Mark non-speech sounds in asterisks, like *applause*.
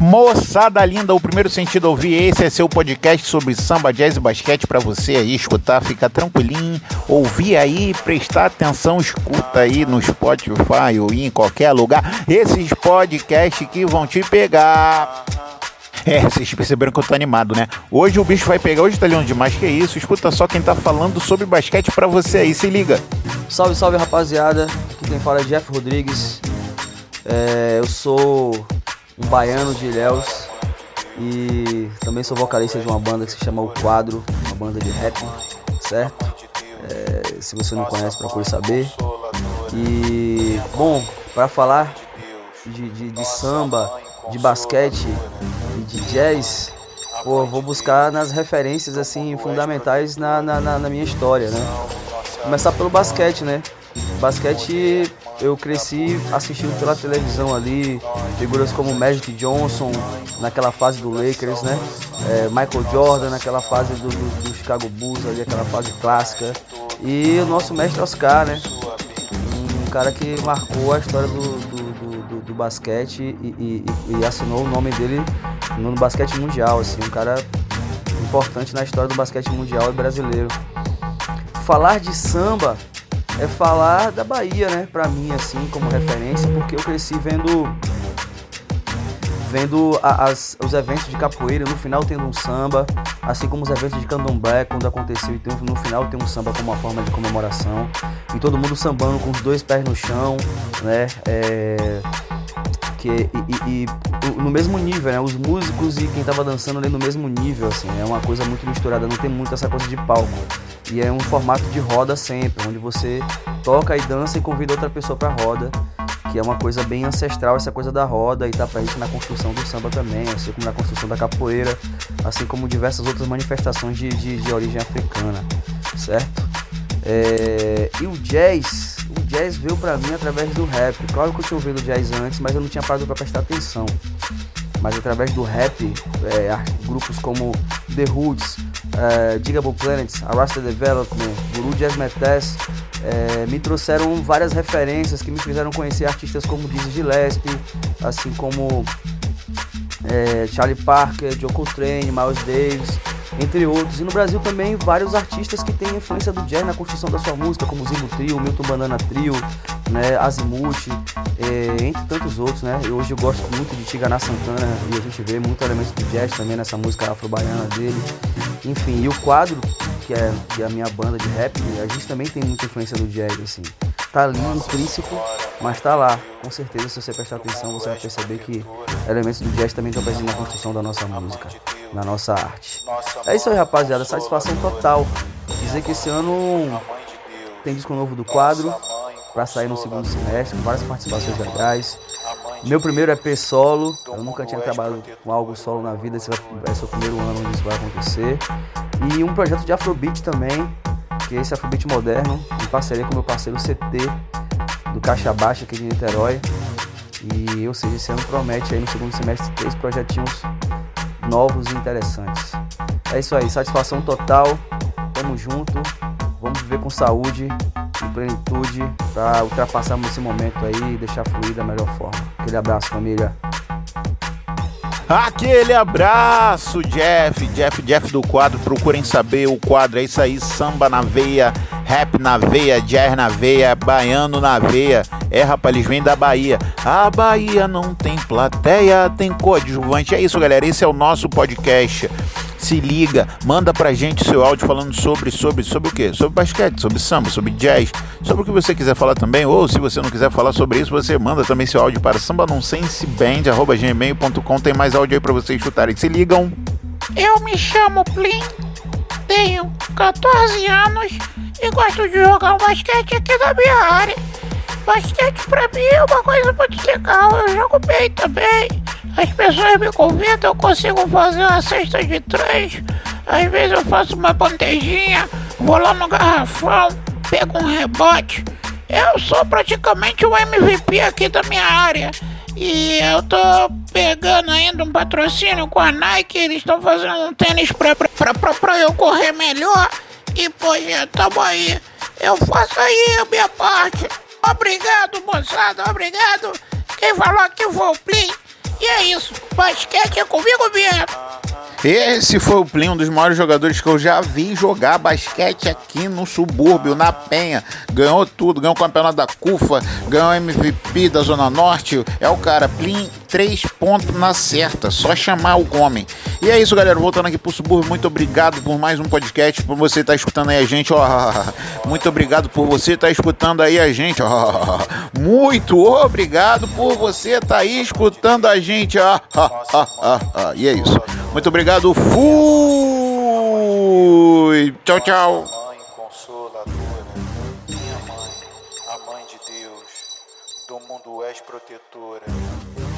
Moçada linda, o primeiro sentido ouvir esse é seu podcast sobre samba, jazz e basquete para você aí escutar, ficar tranquilinho, ouvir aí, prestar atenção, escuta aí no Spotify ou em qualquer lugar esses podcasts que vão te pegar. É, vocês perceberam que eu tô animado, né? Hoje o bicho vai pegar, hoje tá lindo demais, que isso? Escuta só quem tá falando sobre basquete para você aí, se liga. Salve, salve rapaziada, aqui quem fala é Jeff Rodrigues. É, eu sou um baiano de Ilhéus e também sou vocalista de uma banda que se chama O Quadro, uma banda de rap, certo? É, se você não conhece, procure saber. E, bom, para falar de, de, de, samba, de basquete e de jazz, pô, vou buscar nas referências assim fundamentais na, na, na minha história, né? Começar pelo basquete, né? Basquete eu cresci assistindo pela televisão ali, figuras como Magic Johnson, naquela fase do Lakers, né? É, Michael Jordan, naquela fase do, do, do, Chicago Bulls, ali, aquela fase clássica. E o nosso mestre Oscar, né? Um cara que marcou a história do, do, do basquete e, e, e, assinou o nome dele no basquete mundial, assim, um cara importante na história do basquete mundial e brasileiro. Falar de samba é falar da Bahia, né? Pra mim, assim, como referência, porque eu cresci vendo vendo as, os eventos de capoeira, no final tendo um samba, assim como os eventos de candomblé, quando aconteceu, e no final tem um samba como uma forma de comemoração, e todo mundo sambando com os dois pés no chão, né? É, que, e, e, e, no mesmo nível, né? Os músicos e quem tava dançando ali no mesmo nível, assim, é uma coisa muito misturada, não tem muito essa coisa de palco. E é um formato de roda sempre, onde você toca e dança e convida outra pessoa para roda, que é uma coisa bem ancestral essa coisa da roda e tá presente na construção do samba também, assim como na construção da capoeira, assim como diversas outras manifestações de, de, de origem africana, certo? É, e o jazz, o jazz veio para mim através do rap. Claro que eu tinha ouvido jazz antes, mas eu não tinha parado para prestar atenção. Mas através do rap, é, grupos como The Roots, uh, Digable Planets, Arrasta Development, Guru Jazz Metes, é, me trouxeram várias referências que me fizeram conhecer artistas como Dizzy Gillespie, assim como é, Charlie Parker, Joe Coltrane, Miles Davis, entre outros. E no Brasil também vários artistas que têm influência do jazz na construção da sua música, como Zimbo Trio, Milton Banana Trio, né, Azimuth, é, entre tantos outros, né. E hoje eu gosto muito de Tigana Santana e a gente vê muito elementos do jazz também nessa música afro-baiana dele. Enfim, e o quadro, que é, que é a minha banda de rap, a gente também tem muita influência do jazz, assim. Tá ali intrínseco, mas tá lá. Com certeza, se você prestar atenção, você vai perceber que elementos do jazz também estão presentes na construção da nossa música, na nossa arte. É isso aí, rapaziada. Satisfação total. Dizer que esse ano tem disco novo do quadro para sair no segundo semestre, com várias participações legais. Meu primeiro EP solo, eu nunca tinha trabalhado com algo solo na vida, esse vai ser o primeiro ano onde isso vai acontecer. E um projeto de Afrobeat também, que é esse Afrobeat moderno, em parceria com meu parceiro CT, do Caixa Baixa aqui de Niterói. E, ou seja, esse ano promete aí no segundo semestre três projetinhos novos e interessantes. É isso aí, satisfação total, tamo junto, vamos viver com saúde plenitude para ultrapassarmos esse momento aí e deixar fluir da melhor forma. Aquele abraço, família. Aquele abraço, Jeff, Jeff, Jeff do quadro. Procurem saber o quadro. É isso aí, samba na veia, rap na veia, jazz na veia, baiano na veia. É, rapaz, eles vêm da Bahia. A Bahia não tem plateia, tem coadjuvante. É isso, galera. Esse é o nosso podcast se liga, manda pra gente seu áudio falando sobre, sobre, sobre o quê? Sobre basquete, sobre samba, sobre jazz, sobre o que você quiser falar também, ou se você não quiser falar sobre isso, você manda também seu áudio para sambanonsenseband.gmail.com tem mais áudio aí pra vocês escutarem. Se ligam! Eu me chamo Plim, tenho 14 anos e gosto de jogar basquete aqui na minha área. Basquete pra mim é uma coisa muito legal, eu jogo bem também. As pessoas me convidam, eu consigo fazer uma cesta de três. Às vezes eu faço uma bandejinha, vou lá no garrafão, pego um rebote. Eu sou praticamente o MVP aqui da minha área. E eu tô pegando ainda um patrocínio com a Nike, eles estão fazendo um tênis pra, pra, pra, pra, eu correr melhor. E, poxa, tamo aí. Eu faço aí a minha parte. Obrigado, moçada, obrigado. Quem falou aqui foi o Plim. E é isso. Basquete é comigo mesmo. Esse foi o Plim, um dos maiores jogadores que eu já vi jogar basquete aqui no subúrbio, na Penha. Ganhou tudo, ganhou o campeonato da CUFA, ganhou MVP da Zona Norte. É o cara, Plim, três pontos na certa, só chamar o homem. E é isso, galera. Voltando aqui pro subúrbio, muito obrigado por mais um podcast, por você estar tá escutando aí a gente. Ó, *laughs* muito obrigado por você estar tá escutando aí a gente. Ó, *laughs* muito obrigado por você estar tá aí escutando a gente. Ó, *laughs* e é isso. Muito obrigado. Fui. Tchau, tchau. Mãe consoladora, minha mãe, a mãe de Deus, do mundo és protetora.